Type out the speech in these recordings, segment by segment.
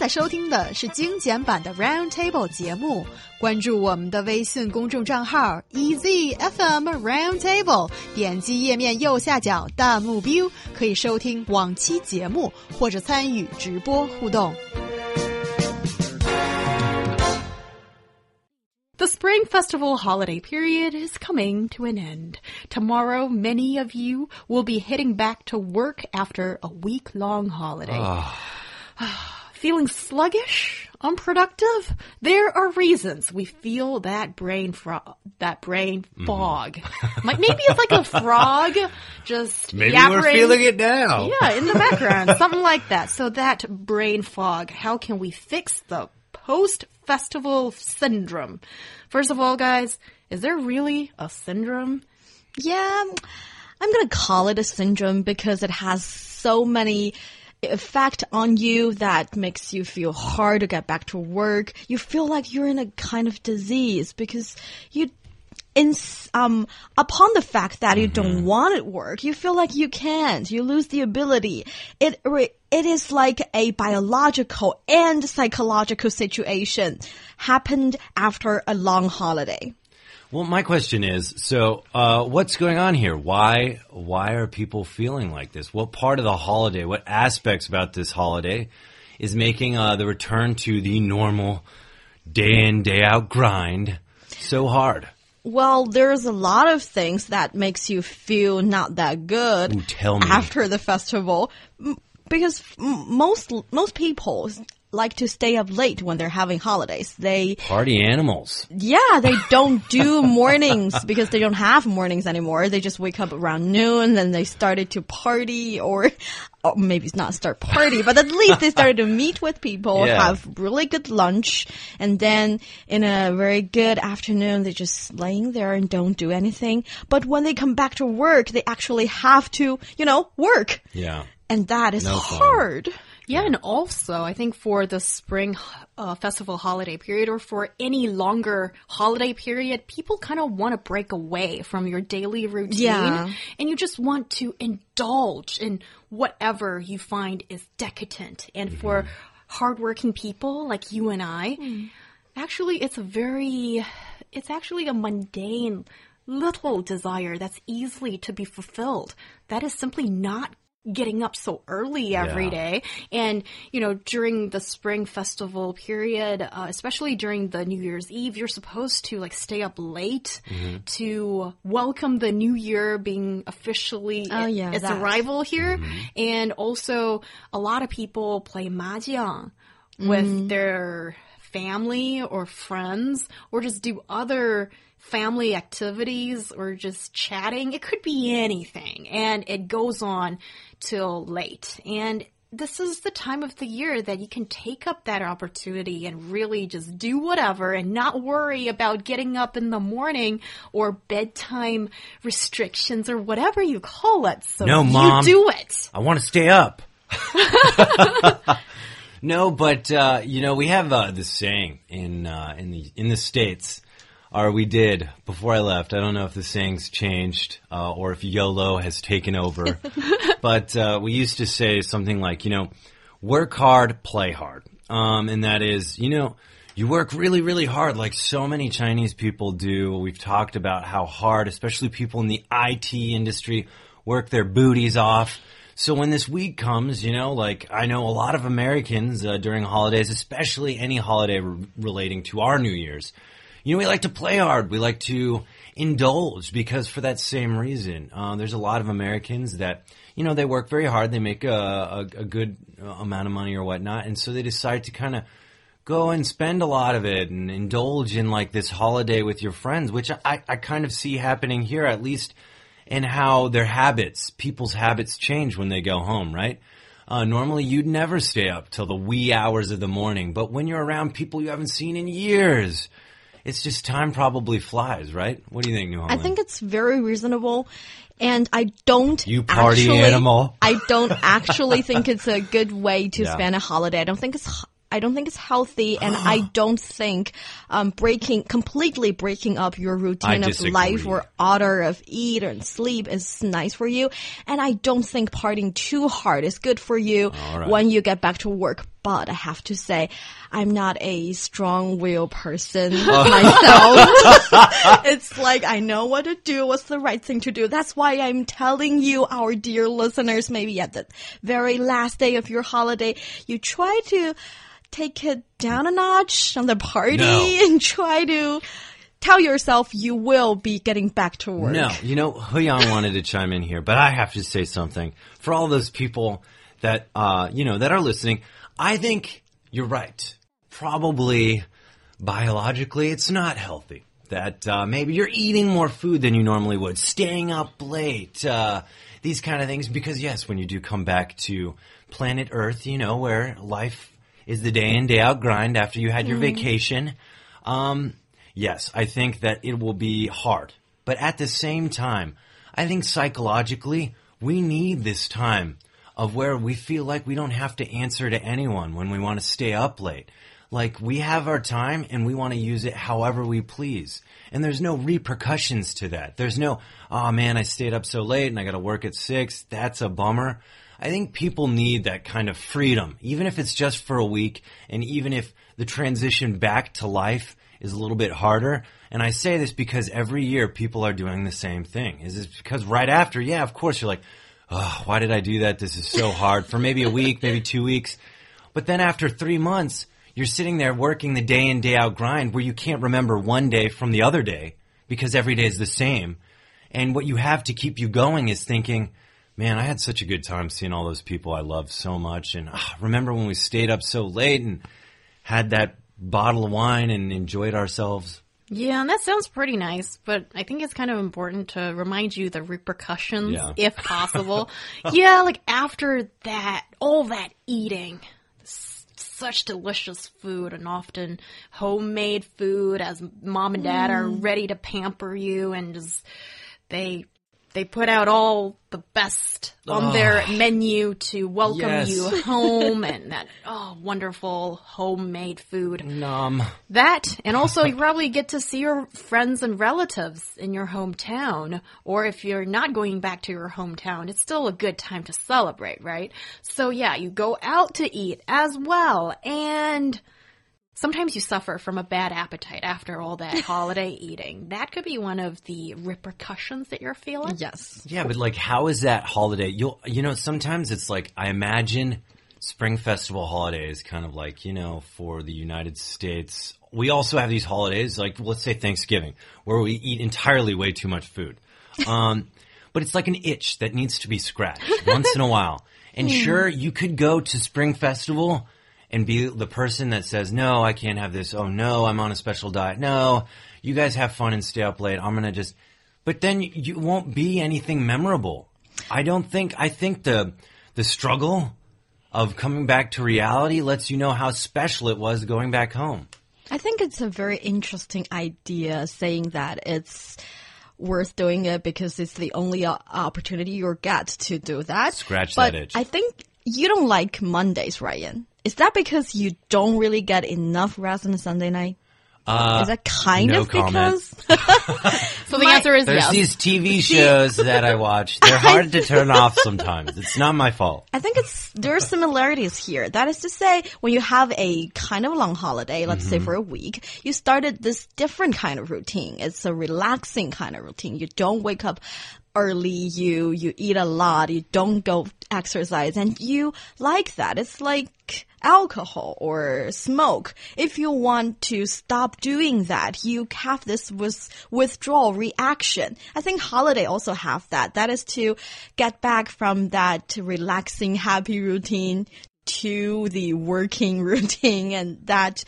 在收听的是精简版的 Round Table 节目。关注我们的微信公众账号 EZFM Round Table，点击页面右下角弹幕 view，可以收听往期节目或者参与直播互动。The Spring Festival holiday period is coming to an end. Tomorrow, many of you will be heading back to work after a week long holiday. Feeling sluggish, unproductive? There are reasons we feel that brain fro- that brain mm-hmm. fog. Like, Maybe it's like a frog just Maybe we're yappering. feeling it now. Yeah, in the background, something like that. So that brain fog, how can we fix the post-festival syndrome? First of all, guys, is there really a syndrome? Yeah, I'm gonna call it a syndrome because it has so many effect on you that makes you feel hard to get back to work. You feel like you're in a kind of disease because you in um upon the fact that you don't want to work, you feel like you can't. You lose the ability. It it is like a biological and psychological situation happened after a long holiday. Well, my question is, so uh, what's going on here? Why why are people feeling like this? What part of the holiday, what aspects about this holiday is making uh, the return to the normal day in day out grind so hard? Well, there's a lot of things that makes you feel not that good Ooh, tell me. after the festival because most most people like to stay up late when they're having holidays. They Party animals. yeah, they don't do mornings because they don't have mornings anymore. They just wake up around noon, then they started to party or, or maybe it's not start party, but at least they started to meet with people, Yeah. have really good lunch, and then in a very good afternoon, they're just laying there and don't do anything. But when they come back to work, they actually have to, you know, work. Yeah. And that is No fun. Hard. Yeah, and also I think for the spring uh, festival holiday period or for any longer holiday period, people kind of want to break away from your daily routine Yeah. and you just want to indulge in whatever you find is decadent. And for hardworking people like you and I, actually it's a very it's actually a mundane little desire that's easily to be fulfilled. That is simply not getting up so early every Yeah. day. And, you know, during the spring festival period, uh, especially during the New Year's Eve, you're supposed to like stay up late mm-hmm. to welcome the new year being officially Oh, yeah, its that. arrival here. Mm-hmm. And also a lot of people play mahjong with mm-hmm. their family or friends or just do other family activities or just chatting. It could be anything. And it goes on till late. And this is the time of the year that you can take up that opportunity and really just do whatever and not worry about getting up in the morning or bedtime restrictions or whatever you call it. So No, you Mom. do it. I want to stay up. no, but uh, you know we have uh, this saying in uh, in the in the states, or we did before I left. I don't know if the saying's changed uh, or if YOLO has taken over, but uh, we used to say something like, you know, work hard, play hard, um, and that is, you know. You work really, really hard, like so many Chinese people do. We've talked about how hard, especially people in the IT industry, work their booties off. So when this week comes, you know, like I know a lot of Americans uh, during holidays, especially any holiday re- relating to our New Year's, you know, we like to play hard. We like to indulge because for that same reason, uh, there's a lot of Americans that, you know, they work very hard. They make a, a, a good amount of money or whatnot. And so they decide to kind of go and spend a lot of it and indulge in like this holiday with your friends, which I, I kind of see happening here, at least in how their habits, people's habits change when they go home, right? Uh, normally you'd never stay up till the wee hours of the morning, but when you're around people you haven't seen in years, it's just time probably flies, right? What do you think, Niu I think it's very reasonable. And I don't You party actually, animal. I don't actually think it's a good way to Yeah. spend a holiday. I don't think it's I don't think it's healthy and I don't think um, breaking completely breaking up your routine of life or order of eat and sleep is nice for you. And I don't think partying too hard is good for you right. when you get back to work. But I have to say, I'm not a strong will person Oh. myself. it's like I know what to do, what's the right thing to do. That's why I'm telling you, our dear listeners, maybe at the very last day of your holiday, you try to take it down a notch on the party No. and try to tell yourself you will be getting back to work. No, you know, Huyang wanted to chime in here, but I have to say something. For all those people that, uh, you know, that are listening, I think you're right. Probably biologically, it's not healthy. That uh, maybe you're eating more food than you normally would, staying up late, uh, these kind of things. Because yes, when you do come back to planet Earth, you know, where life is the day in day out grind after you had your vacation. Um, yes, I think that it will be hard. But at the same time, I think psychologically, we need this time of where we feel like we don't have to answer to anyone when we want to stay up late. Like we have our time and we want to use it however we please. And there's no repercussions to that. There's no, oh man, I stayed up so late and I got to work at six. That's a bummer. I think people need that kind of freedom, even if it's just for a week and even if the transition back to life is a little bit harder. And I say this because every year people are doing the same thing. Is this because right after, yeah, of course you're like, oh, why did I do that? This is so hard for maybe a week, maybe two weeks. But then after three months, you're sitting there working the day in, day out grind where you can't remember one day from the other day because every day is the same. And what you have to keep you going is thinking, man, I had such a good time seeing all those people I love so much. And ah, remember when we stayed up so late and had that bottle of wine and enjoyed ourselves? Yeah, and that sounds pretty nice, but I think it's kind of important to remind you the repercussions, Yeah. if possible. yeah, like after that, all that eating, such delicious food and often homemade food as mom and dad are mm. ready to pamper you and just, they, they put out all the best on oh. their menu to welcome Yes. you home and that, oh, wonderful homemade food. Numb. That, and also you probably get to see your friends and relatives in your hometown, or if you're not going back to your hometown, it's still a good time to celebrate, right? So yeah, you go out to eat as well, and sometimes you suffer from a bad appetite after all that holiday eating. That could be one of the repercussions that you're feeling. Yes. Yeah, but like, how is that holiday? You'll, you know, sometimes it's like I imagine Spring Festival holiday is kind of like you know for the United States. We also have these holidays, like let's say Thanksgiving, where we eat entirely way too much food. Um, but it's like an itch that needs to be scratched once in a while. And sure, you could go to Spring Festival and be the person that says, no, I can't have this. Oh no, I'm on a special diet. No, you guys have fun and stay up late. I'm going to just, but then you, won't be anything memorable. I don't think, I think the, the struggle of coming back to reality lets you know how special it was going back home. I think it's a very interesting idea saying that it's worth doing it because it's the only uh, opportunity you get to do that. Scratch but that itch. I think you don't like Mondays, Ryan. Is that because you don't really get enough rest on a Sunday night? Uh, Is that kind no of comment. because? So the answer is There's yes. these TV shows that I watch. They're hard to turn off sometimes. It's not my fault. I think it's there are similarities here. That is to say, when you have a kind of long holiday, let's say for a week, you started this different kind of routine. It's a relaxing kind of routine. You don't wake up early, you you eat a lot, you don't go exercise, and you like that. It's like alcohol or smoke. If you want to stop doing that, you have this with withdrawal reaction. I think holiday also have that. That is to get back from that relaxing, happy routine to the working routine and that,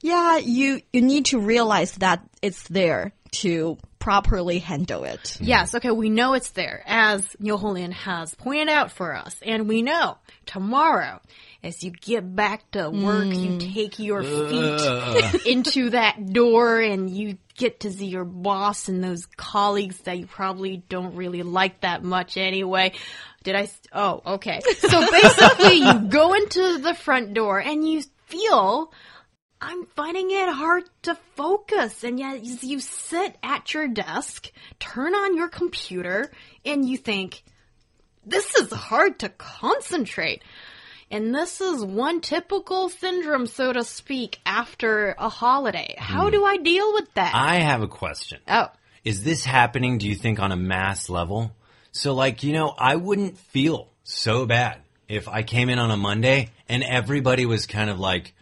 yeah, you, you need to realize that it's there to properly handle it. Yes, okay, we know it's there, as Niu Honglin has pointed out for us. And we know tomorrow, as you get back to work, you hmm. take your uh. feet into that door and you get to see your boss and those colleagues that you probably don't really like that much anyway. Did I? s- Oh, okay. So basically, you go into the front door and you feel I'm finding it hard to focus. And yet you sit at your desk, turn on your computer, and you think, this is hard to concentrate. And this is one typical syndrome, so to speak, after a holiday. How hmm. do I deal with that? I have a question. oh. Is this happening, do you think, on a mass level? So, like, you know, I wouldn't feel so bad if I came in on a Monday and everybody was kind of like,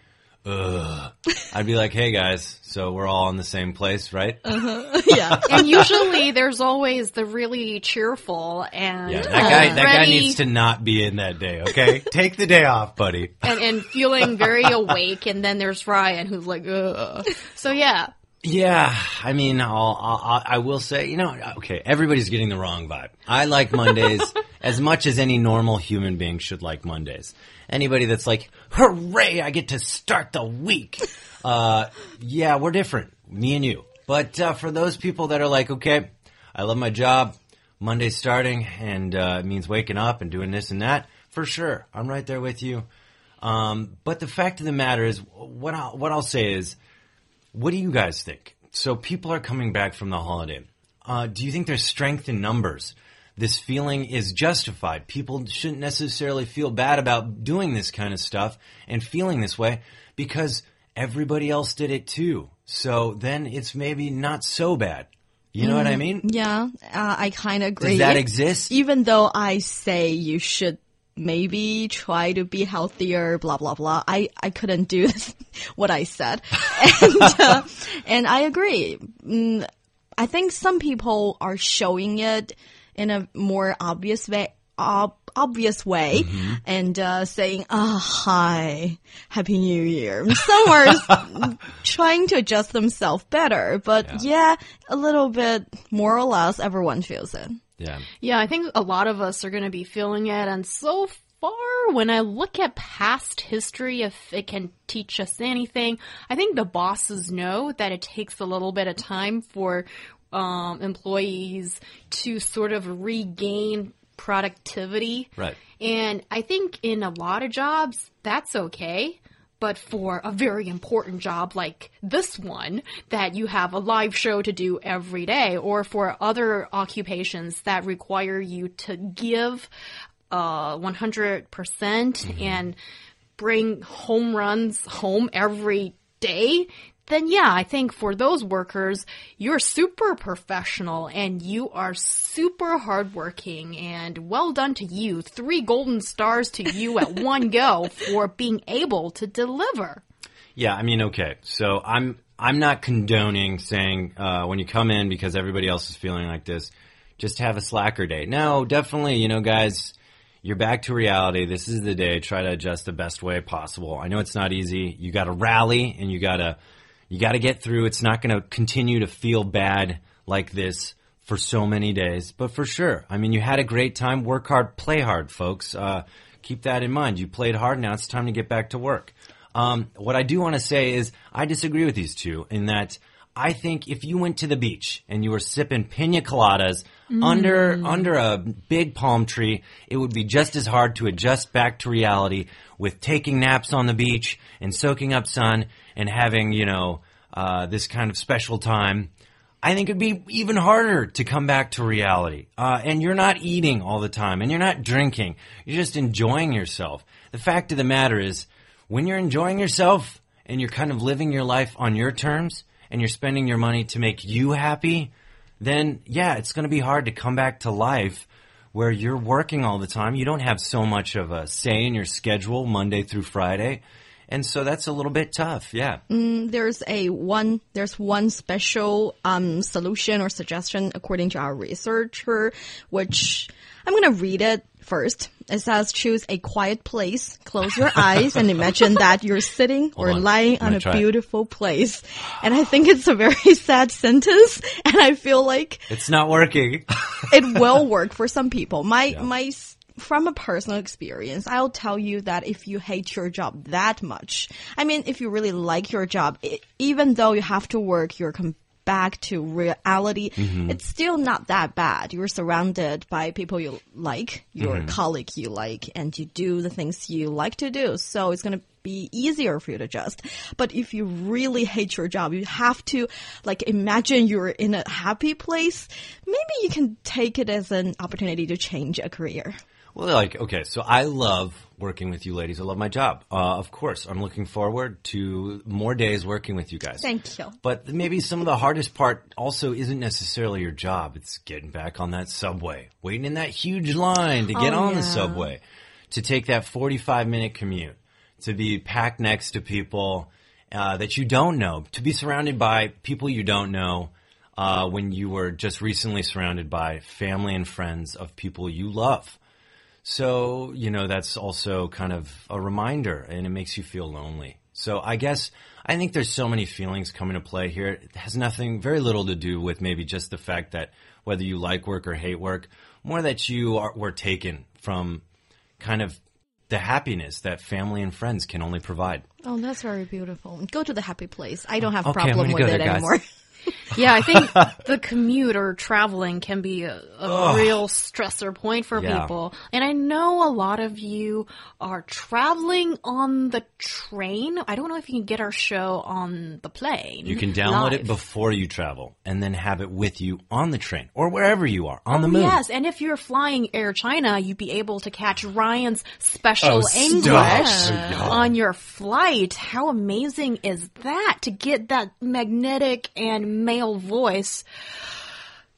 ugh. I'd be like, hey guys, so we're all in the same place, right? yeah. and usually there's always the really cheerful and yeah, that guy, uh, that guy needs to not be in that day, okay? Take the day off, buddy. and, and feeling very awake. And then there's Ryan who's like, Ugh. so yeah. Yeah, I mean, I'll, I'll, I will say, you know, okay, everybody's getting the wrong vibe. I like Mondays as much as any normal human being should like Mondays. Anybody that's like, hooray, I get to start the week. Uh, yeah, we're different, me and you. But uh, for those people that are like, okay, I love my job, Monday's starting, and uh, it means waking up and doing this and that, for sure, I'm right there with you. Um, but the fact of the matter is, what I'll, what I'll say is, what do you guys think? So people are coming back from the holiday. Uh, do you think there's strength in numbers? This feeling is justified. People shouldn't necessarily feel bad about doing this kind of stuff and feeling this way because everybody else did it too. So then it's maybe not so bad. You know what I mean? Yeah, uh, I kind of agree. Does that exist? Even though I say you should maybe try to be healthier, blah blah blah. I I couldn't do what I said, and uh, and I agree. Mm, I think some people are showing it in a more obvious way. Ob- obvious way Mm-hmm. and uh, saying ah hi happy new year some are trying to adjust themselves better but yeah. a little bit more or less everyone feels it Yeah. Yeah, I think a lot of us are going to be feeling it. And so far, when I look at past history, if it can teach us anything, I think the bosses know that it takes a little bit of time for um, employees to sort of regain productivity. Right. And I think in a lot of jobs, that's okay. But for a very important job like this one, that you have a live show to do every day, or for other occupations that require you to give uh, 100% and bring home runs home every day, then yeah, I think for those workers, you're super professional and you are super hardworking and well done to you. Three golden stars to you at one go for being able to deliver. Yeah, I mean, okay. So I'm I'm not condoning saying uh, when you come in because everybody else is feeling like this, just have a slacker day. No, definitely, you know, guys, you're back to reality. This is the day. Try to adjust the best way possible. I know it's not easy. You got to rally and you got to you got to get through. It's not going to continue to feel bad like this for so many days, but for sure. I mean, you had a great time. Work hard, play hard, folks. Uh, keep that in mind. You played hard. Now it's time to get back to work. Um, what I do want to say is I disagree with these two in that I think if you went to the beach and you were sipping pina coladas under under a big palm tree, it would be just as hard to adjust back to reality with taking naps on the beach and soaking up sun and having you know uh, this kind of special time. I think it'd be even harder to come back to reality. Uh, and you're not eating all the time, and you're not drinking. You're just enjoying yourself. The fact of the matter is, when you're enjoying yourself and you're kind of living your life on your terms, and you're spending your money to make you happy, then yeah, it's going to be hard to come back to life where you're working all the time. You don't have so much of a say in your schedule Monday through Friday. And so that's a little bit tough. Yeah. there's a one there's one special um, solution or suggestion according to our researcher which i'm going to read it first it says choose a quiet place close your eyes and imagine that you're sitting or on. lying I'm on a it. beautiful place and i think it's a very sad sentence and i feel like It's not working. it will work for some people. My my from a personal experience, I'll tell you that if you hate your job that much, I mean, if you really like your job, i even though you have to work, you're come back to reality. Mm-hmm. It's still not that bad. You're surrounded by people you like, your mm-hmm. colleague you like, and you do the things you like to do. So it's gonna be easier for you to adjust. But if you really hate your job, you have to like imagine you're in a happy place. Maybe you can take it as an opportunity to change a career. Well, like, okay, so I love working with you ladies. I love my job. Uh, of course, I'm looking forward to more days working with you guys. Thank you. But maybe some of the hardest part also isn't necessarily your job. It's getting back on that subway, waiting in that huge line to get Oh, on the subway, to take that 45 minute commute, to be packed next to people uh, that you don't know, to be surrounded by people you don't know. Uh, when you were just recently surrounded by family and friends of people you love. So, you know, that's also kind of a reminder and it makes you feel lonely. So I guess I think there's so many feelings coming into play here. It has nothing, very little to do with maybe just the fact that whether you like work or hate work, more that you are, were taken from kind of the happiness that family and friends can only provide. Oh, that's very beautiful. Go to the happy place. I don't have Okay, problem with it guys. anymore. Yeah, I think the commute or traveling can be a, a real stressor point for Yeah. people. And I know a lot of you are traveling on the train. I don't know if you can get our show on the plane. You can download it before you travel and then have it with you on the train or wherever you are on oh, the moon. Yes, and if you're flying Air China, you'd be able to catch Ryan's special Oh. English on your flight. How amazing is that to get that magnetic and male voice?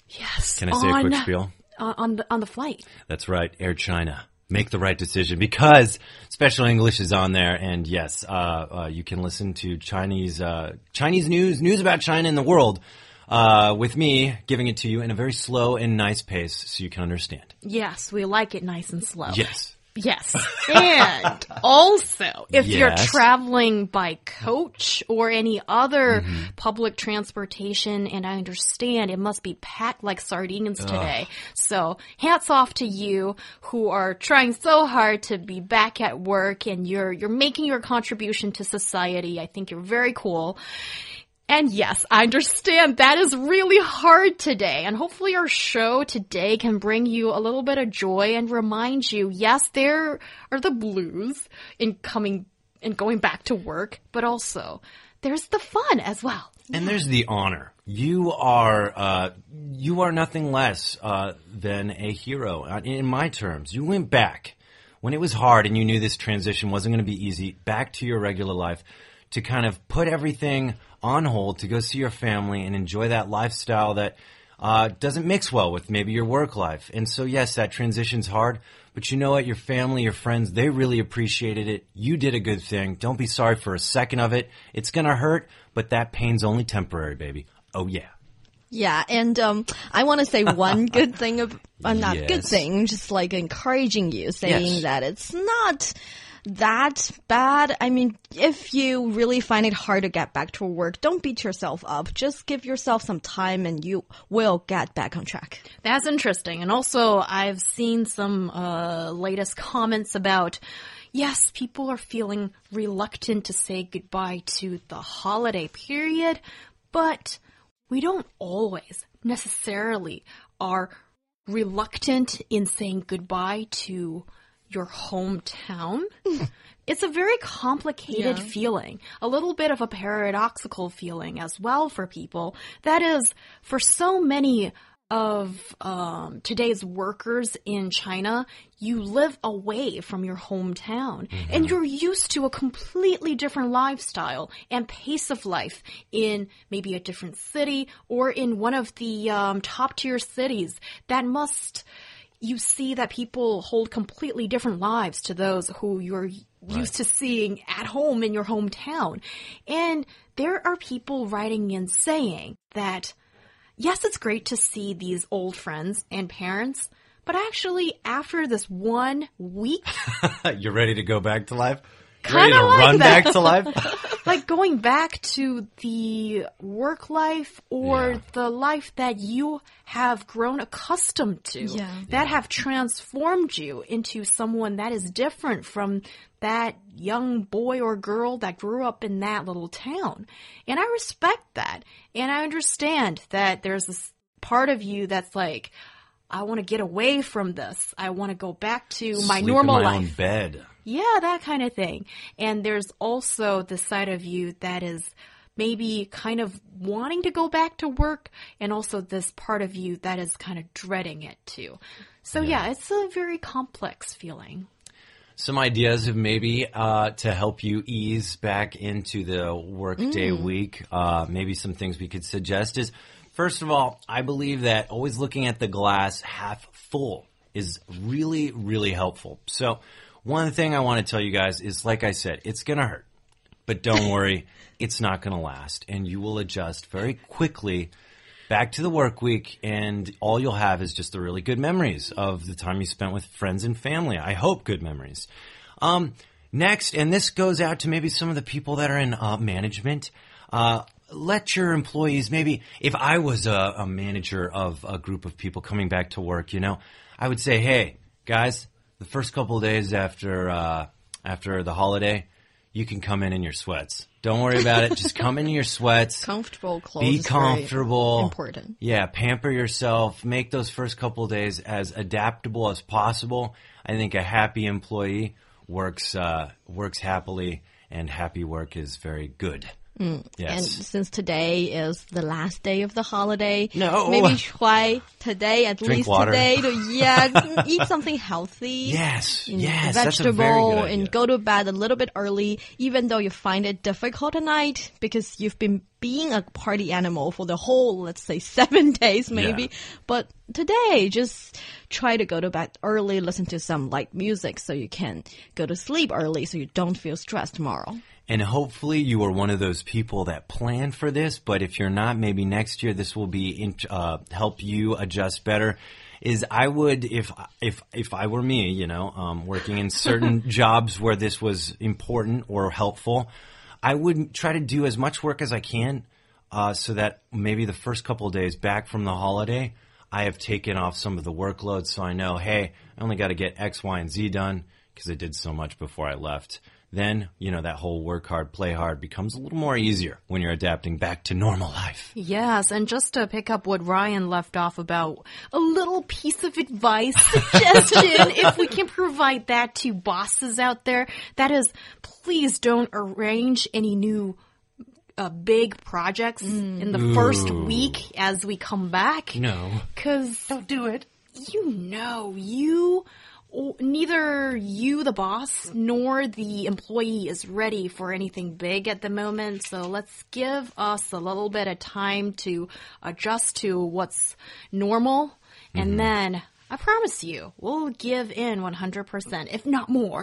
Yes. Can I say a quick spiel? On, on the on the flight. That's right, Air China. Make the right decision because special English is on there, and yes, uh, uh, you can listen to Chinese uh, Chinese news, news about China and the world, uh, with me giving it to you in a very slow and nice pace, so you can understand. Yes, we like it nice and slow. Yes, Yes. And also, if you're traveling by coach or any other Mm-hmm. public transportation, and I understand it must be packed like sardines today. So, hats off to you who are trying so hard to be back at work and you're you're making your contribution to society. I think you're very cool. And yes, I understand that is really hard today. And hopefully our show today can bring you a little bit of joy and remind you, yes, there are the blues in coming and going back to work, but also there's the fun as well. and there's the honor. You are uh, you are nothing less uh, than a hero uh, in my terms. You went back when it was hard, and you knew this transition wasn't going to be easy. Back to your regular life to kind of put everything on hold to go see your family and enjoy that lifestyle that uh, doesn't mix well with maybe your work life. And so, yes, that transition's hard, but you know what? Your family, your friends, they really appreciated it. You did a good thing. Don't be sorry for a second of it. It's gonna hurt, but that pain's only temporary, baby. Oh yeah. Yeah, and um, I want to say one good thing, of, uh, not good thing, just like encouraging you, saying Yes. that it's not that bad. I mean, if you really find it hard to get back to work, don't beat yourself up. Just give yourself some time and you will get back on track. That's interesting. And also, I've seen some uh, latest comments about yes, people are feeling reluctant to say goodbye to the holiday period, but we don't always necessarily are reluctant in saying goodbye to your hometown. It's a very complicated Yeah. feeling, a little bit of a paradoxical feeling as well for people. That is, for so many of um, today's workers in China, you live away from your hometown. And you're used to a completely different lifestyle and pace of life in maybe a different city or in one of the um, top tier cities that must you see that people hold completely different lives to those who you're used to seeing at home in your hometown. And there are people writing and saying that, yes, it's great to see these old friends and parents, but actually, after this one week, You're ready to go back to life? You're ready Kinda to like run that. back to life? like going back to the work life or Yeah. the life that you have grown accustomed to Yeah. that have transformed you into someone that is different from that young boy or girl that grew up in that little town. And I respect that. And I understand that there's this part of you that's like, I want to get away from this. I want to go back to my Sleep normal in my life. own bed. Yeah, that kind of thing. And there's also the side of you that is maybe kind of wanting to go back to work and also this part of you that is kind of dreading it too. So yeah, it's a very complex feeling. Some ideas of maybe uh, to help you ease back into the workday week. Uh, maybe some things we could suggest is first of all, I believe that always looking at the glass half full is really, really helpful. So, one thing I want to tell you guys is like I said, it's going to hurt. But don't worry, it's not going to last. And you will adjust very quickly back to the work week. And all you'll have is just the really good memories of the time you spent with friends and family. I hope good memories. Um, next, and this goes out to maybe some of the people that are in uh, management. Uh, let your employees maybe, if I was a, a manager of a group of people coming back to work, you know, I would say, hey, guys, the first couple of days after uh, after the holiday, you can come in in your sweats. Don't worry about it. Just come in your sweats. Comfortable clothes. Be comfortable. Important. Yeah, pamper yourself. Make those first couple of days as adaptable as possible. I think a happy employee works uh, works happily, and happy work is very good. Mm. And Yes. since today is the last day of the holiday, No. maybe try today, at Drink least water. today, to yeah, eat something healthy. yes. Yes. Vegetable very good idea. and go to bed a little bit early, even though you find it difficult at night because you've been being a party animal for the whole, let's say, seven days maybe. Yeah. But today, just try to go to bed early, listen to some light music so you can go to sleep early so you don't feel stressed tomorrow. And hopefully you are one of those people that plan for this, but if you're not, maybe next year this will be in, uh, help you adjust better. Is I would if if if I were me, you know, um, working in certain jobs where this was important or helpful, I would try to do as much work as I can, uh, so that maybe the first couple of days back from the holiday, I have taken off some of the workload, so I know, hey, I only got to get X, Y, and Z done because I did so much before I left then you know that whole work hard, play hard becomes a little more easier when you're adapting back to normal life. Yes, and just to pick up what Ryan left off about, a little piece of advice, suggestion, if we can provide that to bosses out there, that is, please don't arrange any new uh, big projects in the first week as we come back. No, Because don't do it. you know, you, o- neither you, the boss, nor the employee is ready for anything big at the moment. So let's give us a little bit of time to adjust to what's normal. And mm-hmm. then I promise you, we'll give in 100%, if not more,